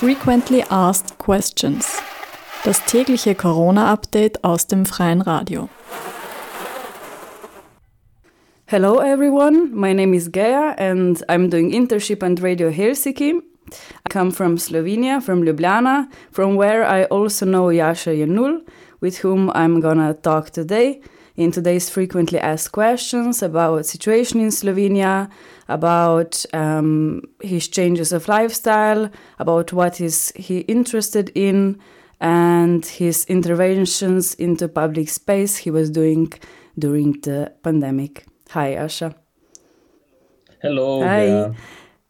Frequently Asked Questions. Das tägliche Corona-Update aus dem freien Radio. Hello everyone, my name is Gaia and I'm doing internship at Radio Helsinki. I come from Slovenia, from Ljubljana, from where I also know Jaša Jenull, with whom I'm gonna talk today in today's frequently asked questions about situation in Slovenia, about um, his changes of lifestyle, about what is he interested in, and his interventions into public space he was doing during the pandemic. Hi, Jaša. Hello. Hi. Yeah.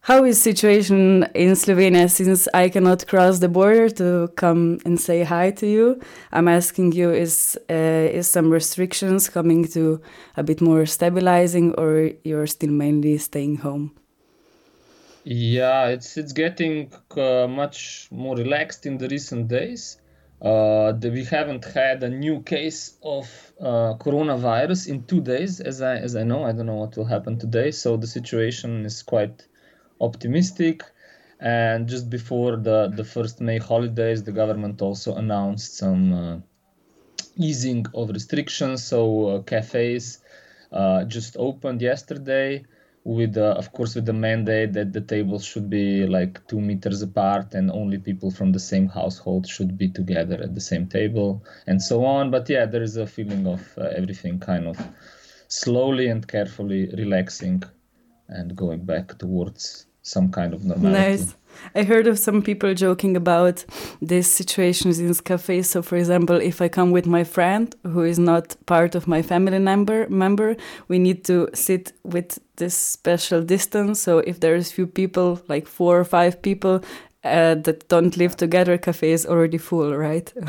How is situation in Slovenia since I cannot cross the border to come and say hi to you? I'm asking you is uh, is some restrictions coming to a bit more stabilizing or you're still mainly staying home? Yeah, it's it's getting uh, much more relaxed in the recent days. Uh, we haven't had a new case of uh, coronavirus in two days, as I as I know. I don't know what will happen today. So the situation is quite optimistic. And just before the the first May holidays, the government also announced some uh, easing of restrictions. So uh, cafes uh, just opened yesterday with uh, of course with the mandate that the tables should be like two meters apart and only people from the same household should be together at the same table and so on but yeah there is a feeling of uh, everything kind of slowly and carefully relaxing and going back towards some kind of normality Nice. I heard of some people joking about these situations in cafes. So, for example, if I come with my friend who is not part of my family member, member, we need to sit with this special distance. So, if there's few people, like four or five people, uh, that don't live together, cafe is already full, right?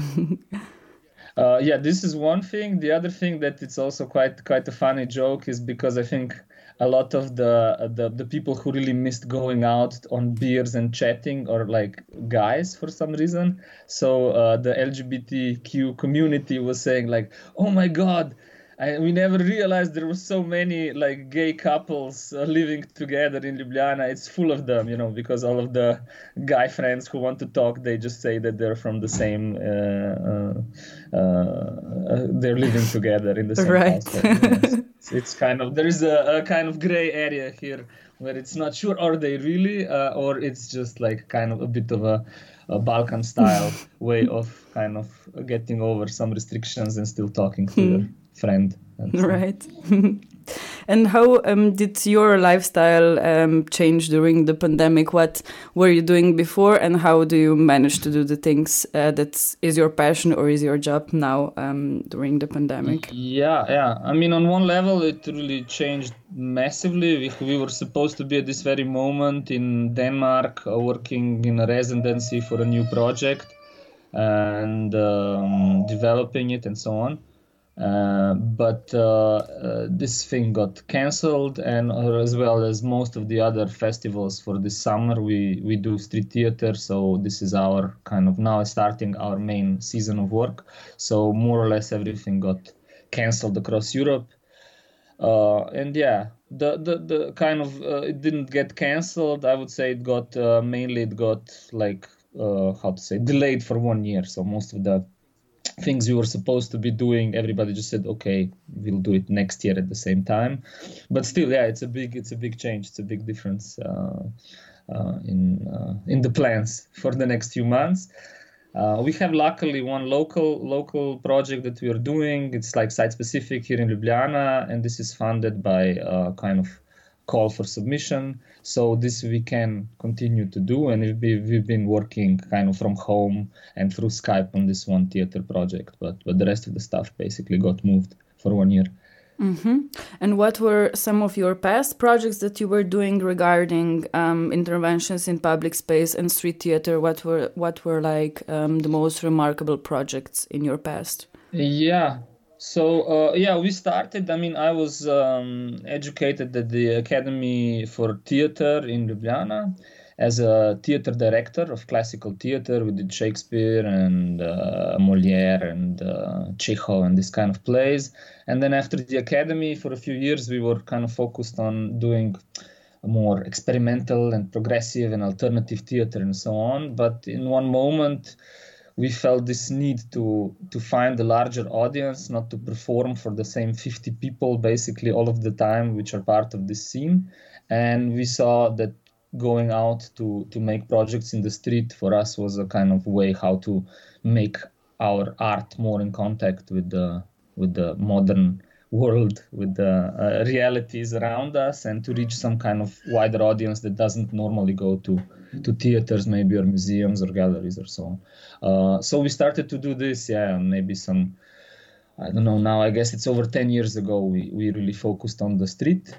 Uh, yeah, this is one thing. The other thing that it's also quite quite a funny joke is because I think a lot of the the, the people who really missed going out on beers and chatting or like guys for some reason. So uh, the LGBTQ community was saying like, "Oh my God." I, we never realized there were so many like gay couples uh, living together in Ljubljana. It's full of them, you know, because all of the guy friends who want to talk, they just say that they're from the same, uh, uh, uh, they're living together in the same Right. household. It's, it's kind of there is a, a kind of gray area here where it's not sure are they really uh, or it's just like kind of a bit of a, a Balkan style way of kind of getting over some restrictions and still talking to your friend. And so- right. and how um, did your lifestyle um, change during the pandemic? What were you doing before, and how do you manage to do the things uh, that is your passion or is your job now um, during the pandemic? Yeah, yeah. I mean, on one level, it really changed massively. We, we were supposed to be at this very moment in Denmark, uh, working in a residency for a new project and um, developing it and so on. Uh, but uh, uh, this thing got cancelled, and uh, as well as most of the other festivals for this summer, we we do street theater. So this is our kind of now starting our main season of work. So more or less everything got cancelled across Europe. Uh, and yeah, the, the, the kind of uh, it didn't get cancelled. I would say it got mainly it got like how to say delayed for one year. So most of the things we were supposed to be doing, everybody just said, okay, we'll do it next year at the same time. But still, yeah, it's a big it's a big change. It's a big difference uh, uh, in uh, in the plans for the next few months. Uh, we have luckily one local local project that we are doing. It's like site specific here in Ljubljana, and this is funded by a kind of call for submission. So this we can continue to do, and we've been, we've been working kind of from home and through Skype on this one theater project. But but the rest of the stuff basically got moved for one year. And what were some of your past projects that you were doing regarding um, interventions in public space and street theater? What were what were like um, the most remarkable projects in your past? Yeah. So uh, yeah, we started. I mean, I was um, educated at the Academy for Theater in Ljubljana as a theater director of classical theater. We did Shakespeare and uh, Molière and uh, Chekhov and this kind of plays. And then after the academy, for a few years, we were kind of focused on doing more experimental and progressive and alternative theater and so on. But in one moment, we felt this need to to find a larger audience, not to perform for the same 50 people basically all of the time, which are part of this scene. And we saw that going out to to make projects in the street for us was a kind of way how to make our art more in contact with the with the modern world with the uh, realities around us and to reach some kind of wider audience that doesn't normally go to to theaters maybe or museums or galleries or so on. Uh, so we started to do this yeah maybe some i don't know now i guess it's over 10 years ago we, we really focused on the street.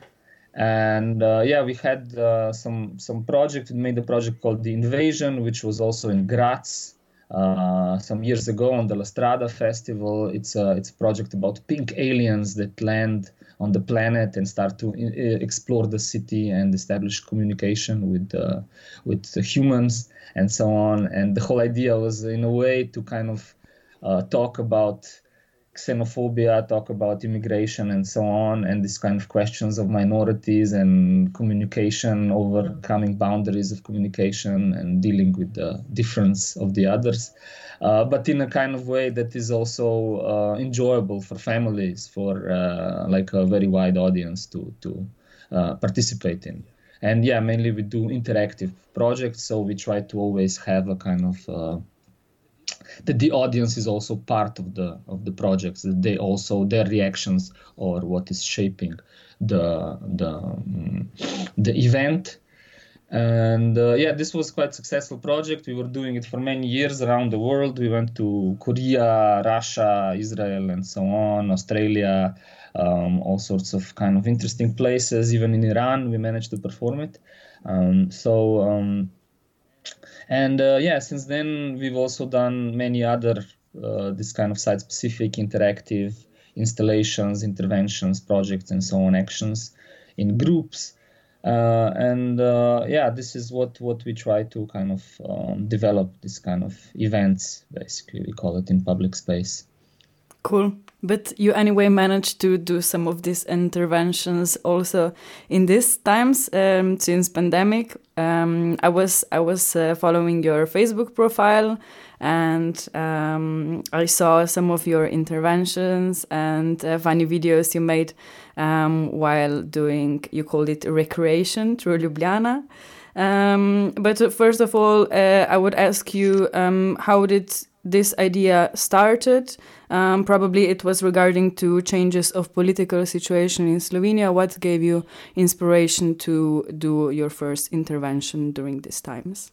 And uh, yeah we had uh, some some project we made a project called the invasion which was also in graz uh, some years ago on the La Strada Festival. It's a, it's a project about pink aliens that land on the planet and start to I- explore the city and establish communication with uh, with humans and so on. And the whole idea was, in a way, to kind of uh, talk about xenophobia, talk about immigration and so on, and this kind of questions of minorities and communication, overcoming boundaries of communication and dealing with the difference of the others, uh, but in a kind of way that is also uh, enjoyable for families, for uh, like a very wide audience to to uh, participate in. And yeah, mainly we do interactive projects, so we try to always have a kind of uh, that the audience is also part of the of the projects. That they also their reactions or what is shaping the the um, the event. And uh, yeah this was quite successful project. We were doing it for many years around the world. We went to korea russia israel and so on australia um, all sorts of kind of interesting places. Even in iran we managed to perform it. Um, so um, and uh, yeah since then we've also done many other uh, this kind of site specific interactive installations interventions projects and so on actions in groups. Uh, and uh, yeah this is what what we try to kind of um, develop this kind of events basically we call it in public space. Cool but you anyway managed to do some of these interventions also in these times um, since pandemic. Um, I was I was uh, following your Facebook profile and um, I saw some of your interventions and uh, funny videos you made um, while doing you called it recreation through Ljubljana. Um, but first of all, uh, I would ask you um, how did this idea started. Um, probably it was regarding to changes of political situation in Slovenia. What gave you inspiration to do your first intervention during these times?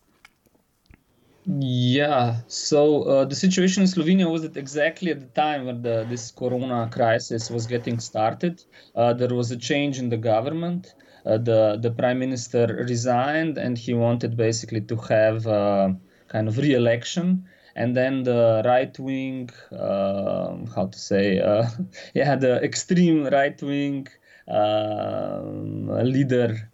Yeah, so uh, the situation in Slovenia was that exactly at the time when the, this Corona crisis was getting started, uh, there was a change in the government. Uh, the the prime minister resigned, and he wanted basically to have uh, kind of re-election and then the right wing, uh, how to say, uh, yeah, the extreme right wing uh, leader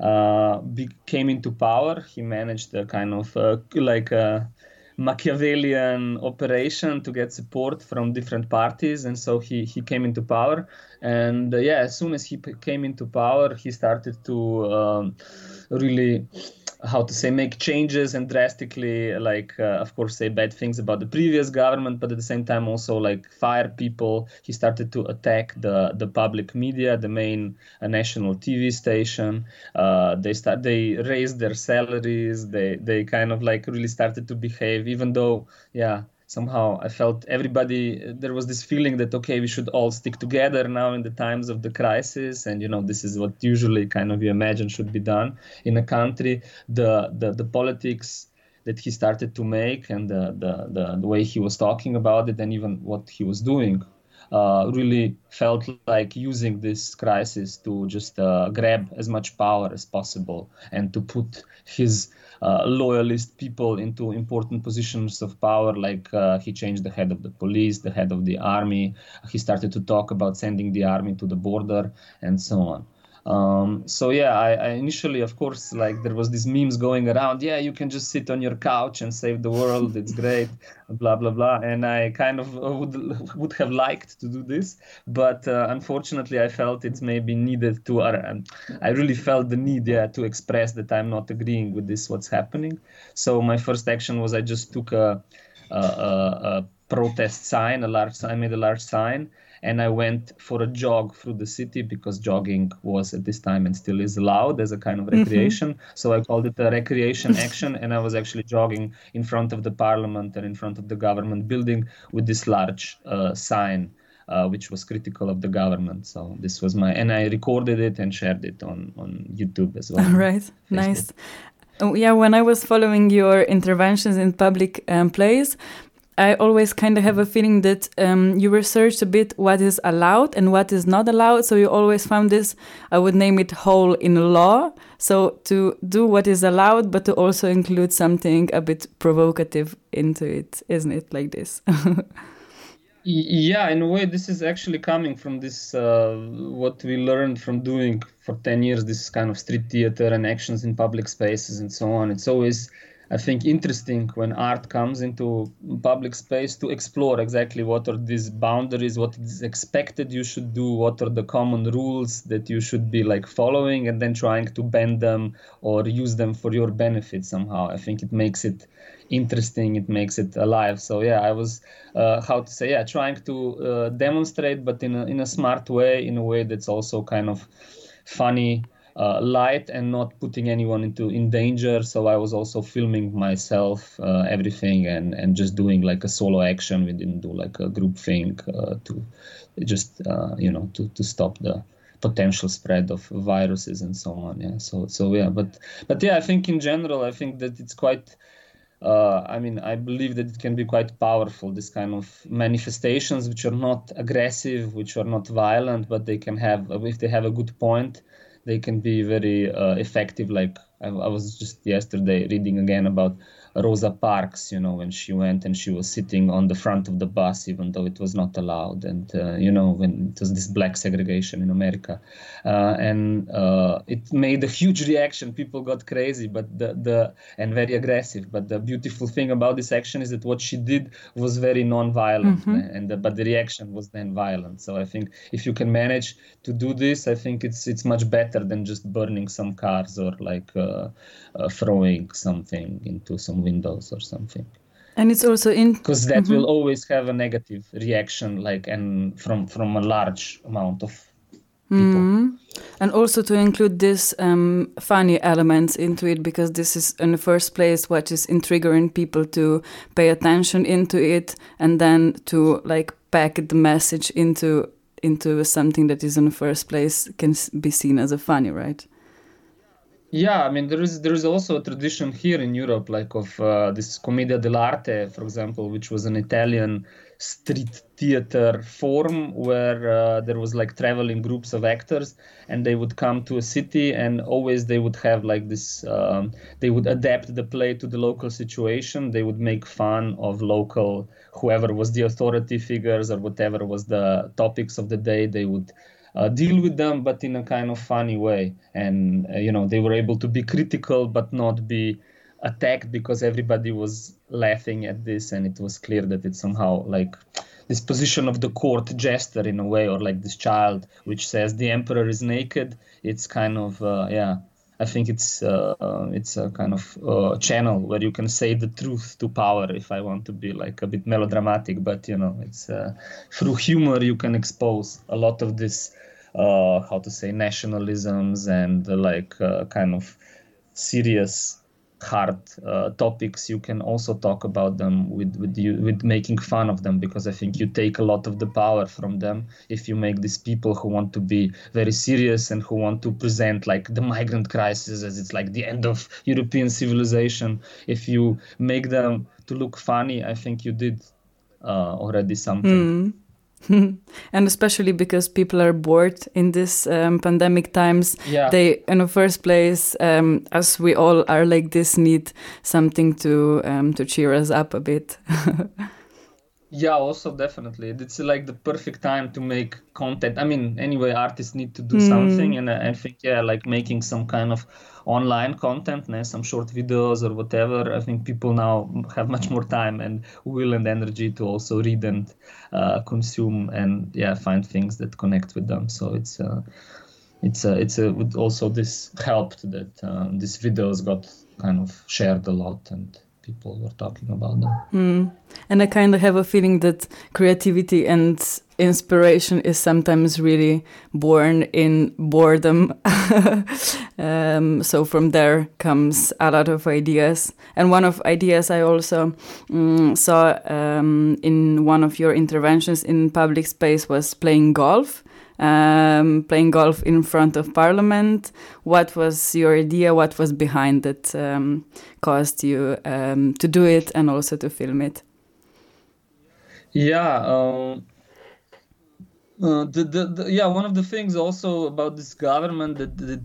uh, be- came into power. He managed a kind of uh, like a Machiavellian operation to get support from different parties, and so he he came into power. And uh, yeah, as soon as he p- came into power, he started to um, really how to say make changes and drastically like uh, of course say bad things about the previous government but at the same time also like fire people. He started to attack the the public media the main uh, national tv station. Uh, they start they raised their salaries. They they kind of like really started to behave even though yeah somehow I felt everybody there was this feeling that okay we should all stick together now in the times of the crisis and you know this is what usually kind of you imagine should be done in a country. The the, the politics that he started to make and the, the, the, the way he was talking about it and even what he was doing uh, really felt like using this crisis to just uh, grab as much power as possible and to put his uh, loyalist people into important positions of power. Like uh, he changed the head of the police, the head of the army. He started to talk about sending the army to the border, and so on. Um, so yeah, I, I, initially, of course, like there was these memes going around. Yeah, you can just sit on your couch and save the world. It's great, blah blah blah. And I kind of would would have liked to do this, but uh, unfortunately, I felt it's maybe needed to. Uh, I really felt the need, yeah, to express that I'm not agreeing with this what's happening. So my first action was I just took a, a, a, a protest sign, a large. Sign I made a large sign and I went for a jog through the city because jogging was at this time and still is allowed as a kind of mm-hmm. recreation. Mm-hmm. So I called it a recreation action, and I was actually jogging in front of the parliament and in front of the government building with this large uh, sign. Uh, which was critical of the government. So this was my, and I recorded it and shared it on on YouTube as well. Right, nice. Oh, yeah, when I was following your interventions in public um, place, I always kind of have a feeling that um, you researched a bit what is allowed and what is not allowed. So you always found this, I would name it hole in law. So to do what is allowed, but to also include something a bit provocative into it, isn't it like this? yeah, in a way, this is actually coming from this, uh, what we learned from doing for 10 years, this kind of street theater and actions in public spaces and so on. It's always I think interesting when art comes into public space to explore exactly what are these boundaries, what is expected you should do, what are the common rules that you should be like following, and then trying to bend them or use them for your benefit somehow. I think it makes it interesting, it makes it alive. So yeah, I was uh, how to say yeah, trying to uh, demonstrate, but in a in a smart way, in a way that's also kind of funny uh, light and not putting anyone into in danger. So I was also filming myself, uh, everything, and and just doing like a solo action. We didn't do like a group thing uh, to just uh, you know to to stop the potential spread of viruses and so on. Yeah. So so yeah, but but yeah, I think in general, I think that it's quite. Uh, I mean, I believe that it can be quite powerful. This kind of manifestations, which are not aggressive, which are not violent, but they can have, if they have a good point, they can be very uh, effective. Like I, I, was just yesterday reading again about Rosa Parks, you know, when she went and she was sitting on the front of the bus, even though it was not allowed. And, uh, you know, when it was this black segregation in America. Uh, and uh, it made a huge reaction. People got crazy, but the, the, and very aggressive. But the beautiful thing about this action is that what she did was very non-violent. Mm-hmm. And the, but the reaction was then violent. So I think if you can manage to do this, I think it's, it's much better than just burning some cars or like uh, uh, throwing something into some windows or something and it's also in because that mm-hmm. will always have a negative reaction like and from from a large amount of people mm-hmm. and also to include this um, funny elements into it because this is in the first place what is triggering people to pay attention into it and then to like pack the message into into something that is in the first place can be seen as a funny right yeah, I mean there is there is also a tradition here in Europe, like of uh, this commedia dell'arte, for example, which was an Italian street theater form where uh, there was like traveling groups of actors, and they would come to a city, and always they would have like this. Um, they would adapt the play to the local situation. They would make fun of local whoever was the authority figures or whatever was the topics of the day. They would uh, deal with them, but in a kind of funny way. And uh, you know, they were able to be critical, but not be attacked because everybody was laughing at this, and it was clear that it's somehow like this position of the court jester in a way, or like this child which says the emperor is naked. It's kind of uh, yeah. I think it's uh, it's a kind of uh, channel where you can say the truth to power. If I want to be like a bit melodramatic, but you know, it's uh, through humor you can expose a lot of this uh, how to say nationalisms and uh, like uh, kind of serious hard uh, topics you can also talk about them with with you with making fun of them because i think you take a lot of the power from them if you make these people who want to be very serious and who want to present like the migrant crisis as it's like the end of european civilization if you make them to look funny i think you did uh, already something mm. and especially because people are bored in this um, pandemic times yeah. they in the first place um, as we all are like this need something to um, to cheer us up a bit yeah also definitely. It's like the perfect time to make content. I mean anyway artists need to do mm. something and I, think yeah like making some kind of online content some short videos or whatever i think people now have much more time and will and energy to also read and uh, consume and yeah find things that connect with them. So it's uh, it's a, it's a, also this helped that um, these videos got kind of shared a lot and people were talking about them. Mm. And I kind of have a feeling that creativity and inspiration is sometimes really born in boredom. um, so from there comes a lot of ideas. And one of ideas I also um, saw um, in one of your interventions in public space was playing golf um, playing golf in front of Parliament. What was your idea? What was behind that um, caused you um, to do it and also to film it? Yeah. Um, uh, the, the, the, yeah, one of the things also about this government that, that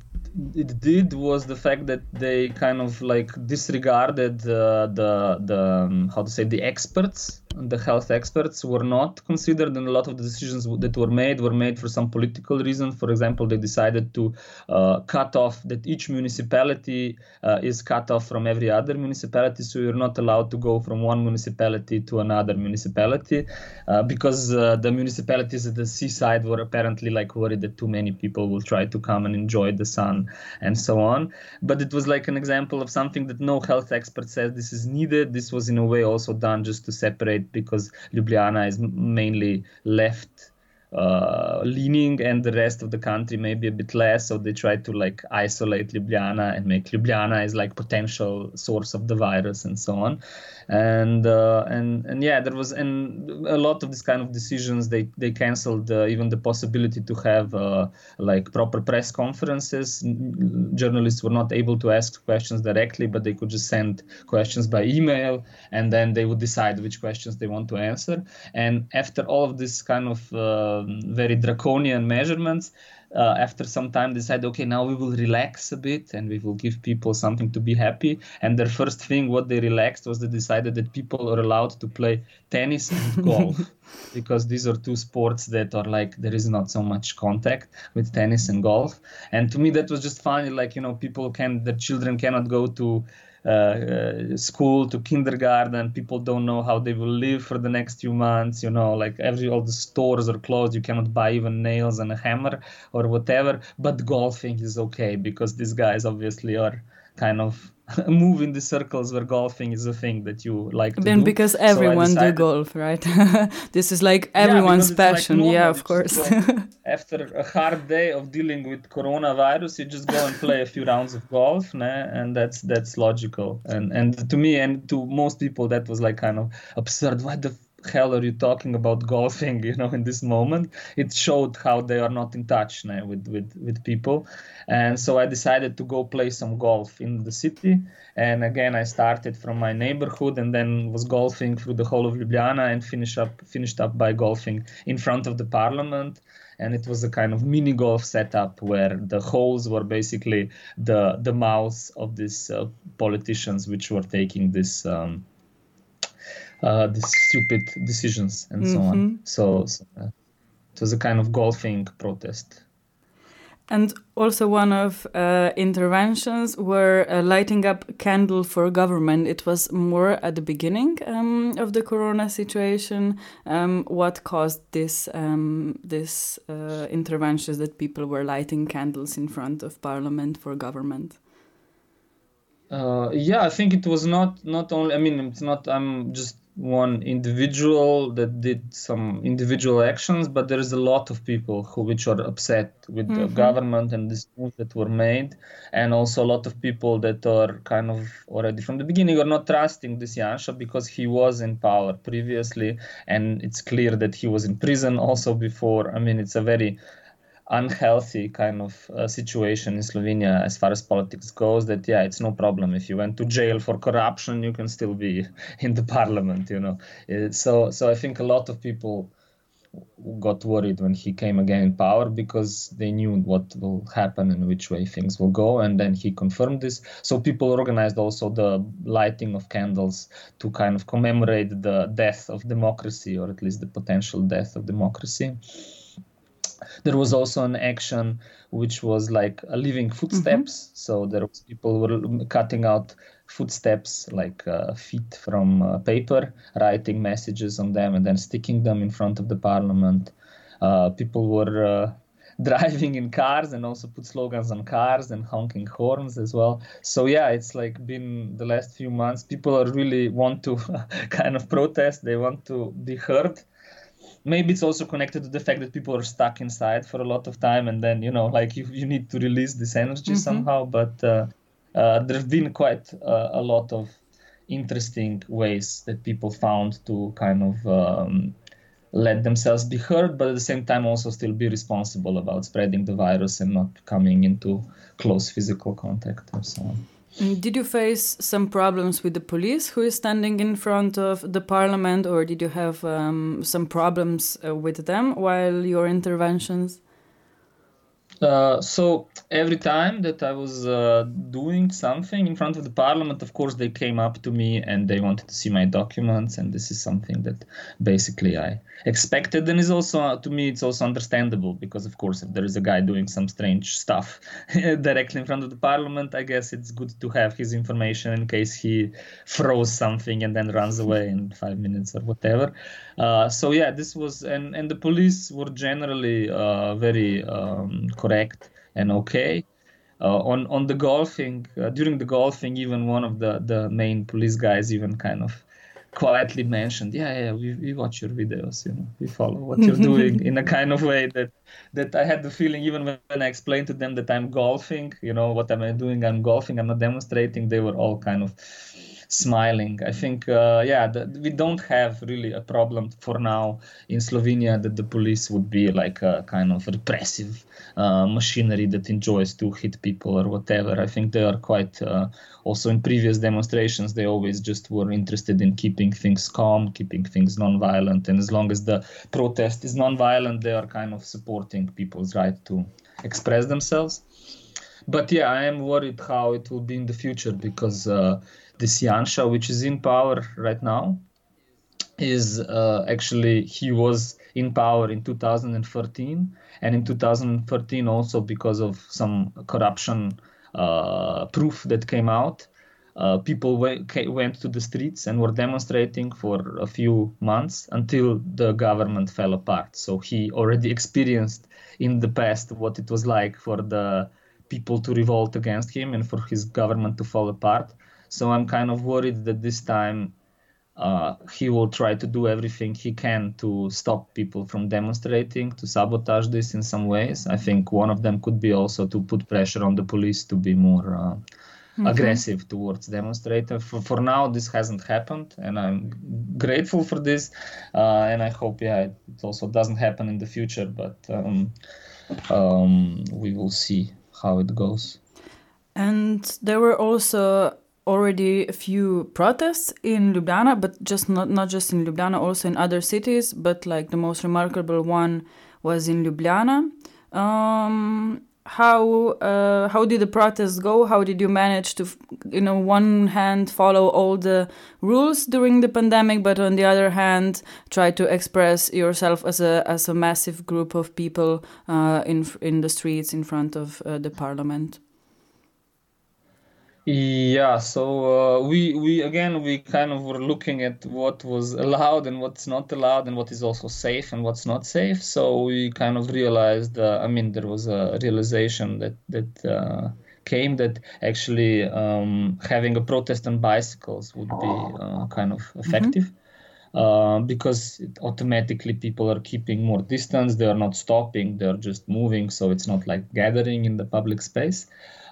it did was the fact that they kind of like disregarded uh, the the um, how to say the experts the health experts were not considered and a lot of the decisions that were made were made for some political reason. For example they decided to uh, cut off that each municipality uh, is cut off from every other municipality so you're not allowed to go from one municipality to another municipality uh, because uh, the municipalities at the seaside were apparently like worried that too many people will try to come and enjoy the sun and so on. But it was like an example of something that no health expert says this is needed. This was in a way also done just to separate because Ljubljana is mainly left uh, leaning and the rest of the country maybe a bit less. So they try to like isolate Ljubljana and make Ljubljana as like potential source of the virus and so on. And uh, and and yeah there was and a lot of these kind of decisions they they canceled uh, even the possibility to have uh, like proper press conferences. Journalists were not able to ask questions directly but they could just send questions by email and then they would decide which questions they want to answer. And after all of this kind of uh, very draconian measurements uh, after some time decide okay now we will relax a bit and we will give people something to be happy. And their first thing what they relaxed was they decided that people are allowed to play tennis and golf because these are two sports that are like there is not so much contact with tennis and golf. And to me that was just funny like you know people can their children cannot go to uh, uh, school to kindergarten people don't know how they will live for the next few months you know like every all the stores are closed you cannot buy even nails and a hammer or whatever but golfing is okay because these guys obviously are kind of move in the circles where golfing is a thing that you like to then do. because everyone so do golf right? This is like everyone's yeah, passion. Like yeah of course. after a hard day of dealing with coronavirus you just go and play a few rounds of golf nah? and that's that's logical. And and to me and to most people that was like kind of absurd. Why the hell are you talking about golfing you know in this moment? It showed how they are not in touch with with with people. And so i decided to go play some golf in the city. And again i started from my neighborhood and then was golfing through the whole of ljubljana and finished up finished up by golfing in front of the parliament. And it was a kind of mini golf setup where the holes were basically the the mouths of these uh, politicians which were taking this um, uh, these stupid decisions and mm-hmm. so on. Mm-hmm. So, so uh, it was a kind of golfing protest. And also one of uh, interventions were uh, lighting up candle for government. It was more at the beginning um, of the corona situation. Um, what caused this um, this uh, interventions that people were lighting candles in front of parliament for government? Uh, yeah, I think it was not not only. I mean, it's not. I'm just one individual that did some individual actions, but there is a lot of people who which are upset with mm-hmm. the government and this moves that were made, and also a lot of people that are kind of already from the beginning are not trusting this Janša because he was in power previously, and it's clear that he was in prison also before. I mean, it's a very unhealthy kind of uh, situation in Slovenia as far as politics goes that yeah it's no problem. If you went to jail for corruption you can still be in the parliament you know. Uh, so so I think a lot of people got worried when he came again in power because they knew what will happen and which way things will go and then he confirmed this. So people organized also the lighting of candles to kind of commemorate the death of democracy or at least the potential death of democracy there was also an action which was like a living footsteps. Mm-hmm. so there was people were cutting out footsteps like uh, feet from uh, paper writing messages on them and then sticking them in front of the parliament. Uh, people were uh, driving in cars and also put slogans on cars and honking horns as well. So yeah it's like been the last few months. People are really want to kind of protest. They want to be heard maybe it's also connected to the fact that people are stuck inside for a lot of time and then you know like you, you need to release this energy mm-hmm. somehow but uh, uh, there have been quite uh, a lot of interesting ways that people found to kind of um, let themselves be heard but at the same time also still be responsible about spreading the virus and not coming into close physical contact and so on did you face some problems with the police who is standing in front of the parliament, or did you have um, some problems uh, with them while your interventions? Uh, so every time that I was uh, doing something in front of the parliament, of course, they came up to me and they wanted to see my documents, and this is something that basically I expected. And is also uh, to me, it's also understandable because, of course, if there is a guy doing some strange stuff directly in front of the parliament, I guess it's good to have his information in case he throws something and then runs away in five minutes or whatever. Uh, so yeah, this was and and the police were generally uh, very um, correct and okay. Uh, on on the golfing uh, during the golfing, even one of the the main police guys even kind of quietly mentioned, yeah, yeah, we, we watch your videos, you know, we follow what you're doing in a kind of way that that I had the feeling even when I explained to them that I'm golfing, you know, what am I doing? I'm golfing, I'm not demonstrating. They were all kind of smiling. I think, uh, yeah, we don't have really a problem for now in Slovenia that the police would be like a kind of repressive uh, machinery that enjoys to hit people or whatever. I think they are quite, uh, also in previous demonstrations, they always just were interested in keeping things calm, keeping things non-violent. And as long as the protest is non-violent, they are kind of supporting people's right to express themselves but yeah, I am worried how it will be in the future because uh, this Janša, which is in power right now, is uh, actually he was in power in 2013, and in 2013 also because of some corruption uh, proof that came out. Uh, people went, went to the streets and were demonstrating for a few months until the government fell apart. So he already experienced in the past what it was like for the people to revolt against him and for his government to fall apart. So I'm kind of worried that this time uh, he will try to do everything he can to stop people from demonstrating, to sabotage this in some ways. I think one of them could be also to put pressure on the police to be more uh, mm-hmm. aggressive towards demonstrators. For, for now, this hasn't happened, and I'm grateful for this. Uh, and I hope, yeah, it also doesn't happen in the future, but um, um, we will see how it goes. And there were also already a few protests in Ljubljana, but just not, not just in Ljubljana, also in other cities. But like the most remarkable one was in Ljubljana. Um, how uh, how did the protests go? How did you manage to, you know, one hand follow all the rules during the pandemic, but on the other hand try to express yourself as a as a massive group of people uh, in in the streets in front of uh, the parliament? Yeah, so uh, we we again we kind of were looking at what was allowed and what's not allowed and what is also safe and what's not safe. So we kind of realized. Uh, I mean, there was a realization that that uh, came that actually um, having a protest on bicycles would be uh, kind of mm-hmm. effective. Mm-hmm. Uh, because automatically people are keeping more distance they are not stopping they're just moving so it's not like gathering in the public space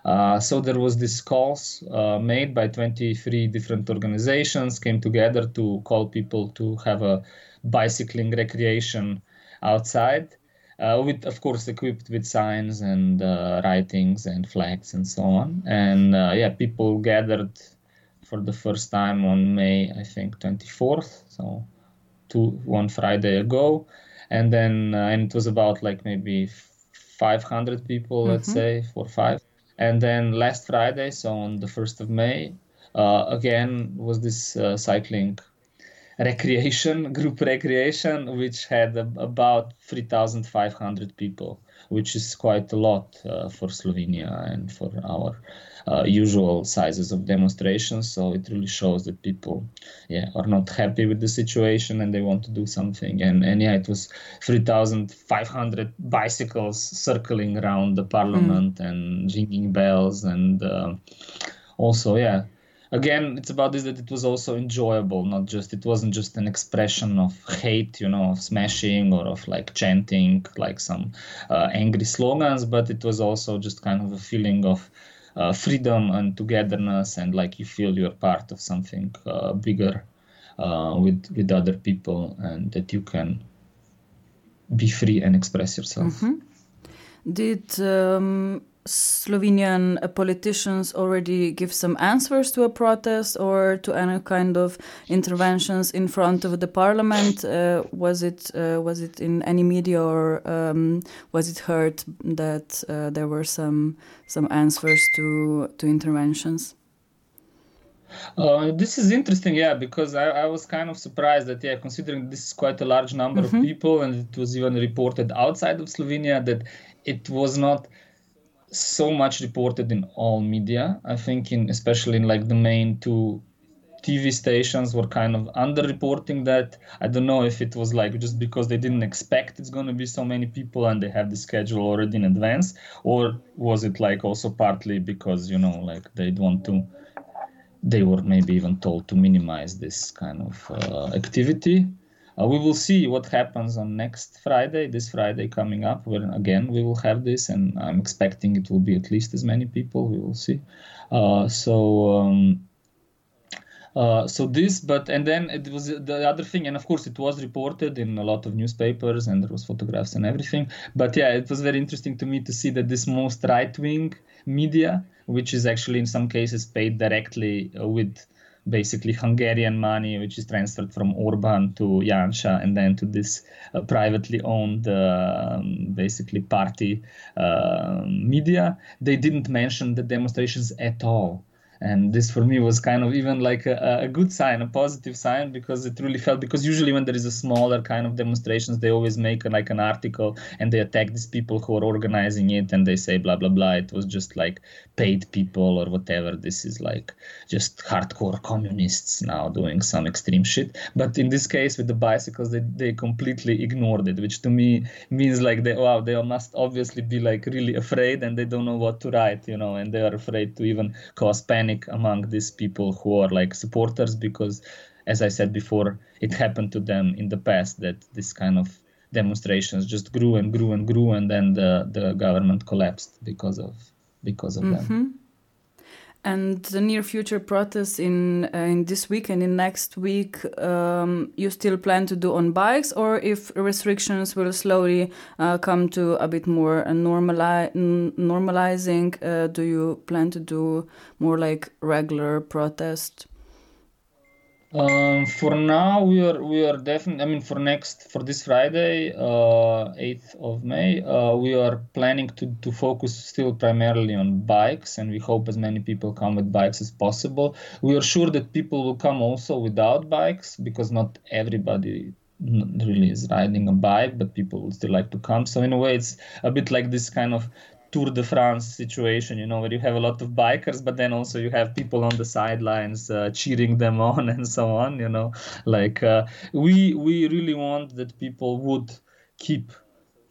uh, so there was this calls uh, made by 23 different organizations came together to call people to have a bicycling recreation outside uh, with of course equipped with signs and uh, writings and flags and so on and uh, yeah people gathered for the first time on may i think 24th so two one friday ago and then uh, and it was about like maybe 500 people, mm-hmm. let's say, four five. And then last Friday, so on the first of May, uh, again was this uh, cycling recreation group recreation, which had about 3,500 people, which is quite a lot uh, for Slovenia and for our uh, usual sizes of demonstrations. So it really shows that people, yeah, are not happy with the situation and they want to do something. And and yeah, it was 3,500 bicycles circling around the parliament mm. and ringing bells and uh, also yeah again it's about this that it was also enjoyable not just it wasn't just an expression of hate you know of smashing or of like chanting like some uh, angry slogans but it was also just kind of a feeling of uh, freedom and togetherness and like you feel you're part of something uh, bigger uh, with with other people and that you can be free and express yourself mm-hmm. did um Slovenian politicians already give some answers to a protest or to any kind of interventions in front of the parliament? Uh, was it uh, was it in any media or um, was it heard that uh, there were some some answers to to interventions? Uh, this is interesting, yeah, because I, I, was kind of surprised that, yeah, considering this is quite a large number mm -hmm. of mm-hmm. people, and it was even reported outside of Slovenia that it was not so much reported in all media. I think in especially in like the main two TV stations were kind of underreporting that. I don't know if it was like just because they didn't expect it's going to be so many people and they have the schedule already in advance, or was it like also partly because you know like they want to, they were maybe even told to minimize this kind of uh, activity. Uh, we will see what happens on next Friday, this Friday coming up, where again we will have this, and I'm expecting it will be at least as many people. We will see. Uh, so. Um, uh, so this, but and then it was the other thing, and of course it was reported in a lot of newspapers, and there was photographs and everything. But yeah, it was very interesting to me to see that this most right-wing media, which is actually in some cases paid directly uh, with basically Hungarian money, which is transferred from Orban to Janša and then to this uh, privately owned, uh, basically party uh, media. They didn't mention the demonstrations at all and this for me was kind of even like a, a, good sign a positive sign because it really felt because usually when there is a smaller kind of demonstrations they always make a, like an article and they attack these people who are organizing it and they say blah blah blah. It was just like paid people or whatever. This is like just hardcore communists now doing some extreme shit. But in this case with the bicycles they, they completely ignored it which to me means like they wow they must obviously be like really afraid and they don't know what to write you know and they are afraid to even cause panic panic among these people who are like supporters because as i said before it happened to them in the past that this kind of demonstrations just grew and grew and grew and then the, the government collapsed because of because of mm-hmm. them and the near future protests in uh, in this week and in next week um, you still plan to do on bikes or if restrictions will slowly uh, come to a bit more normali- normalizing uh, do you plan to do more like regular protest um, for now, we are we are definitely. I mean, for next for this Friday, uh, eighth of May, uh, we are planning to to focus still primarily on bikes, and we hope as many people come with bikes as possible. We are sure that people will come also without bikes because not everybody really is riding a bike, but people would still like to come. So in a way, it's a bit like this kind of Tour de France situation, you know, where you have a lot of bikers, but then also you have people on the sidelines uh, cheering them on and so on. You know, like uh, we we really want that people would keep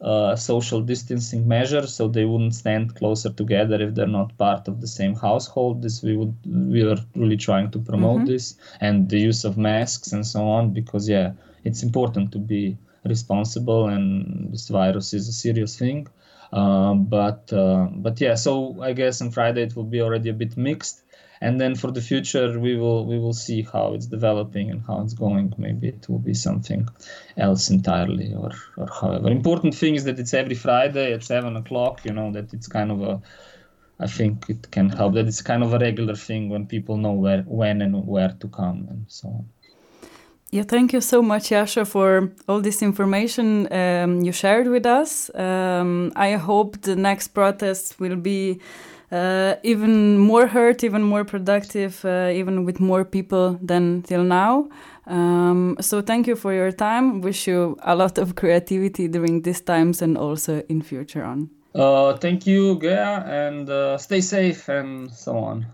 uh, social distancing measures so they wouldn't stand closer together if they're not part of the same household. This we would we are really trying to promote mm-hmm. this and the use of masks and so on because yeah, it's important to be responsible and this virus is a serious thing uh, but uh, but yeah, so I guess on Friday it will be already a bit mixed, and then for the future we will we will see how it's developing and how it's going. Maybe it will be something else entirely, or or however. Important thing is that it's every Friday at seven o'clock. You know that it's kind of a I think it can help that it's kind of a regular thing when people know where, when, and where to come and so on. Yeah, thank you so much, Jaša, for all this information um, you shared with us. Um, I hope the next protest will be uh, even more heard, even more productive, uh, even with more people than till now. Um, so thank you for your time. Wish you a lot of creativity during these times and also in future on. Uh, thank you, Gea, and uh, stay safe and so on.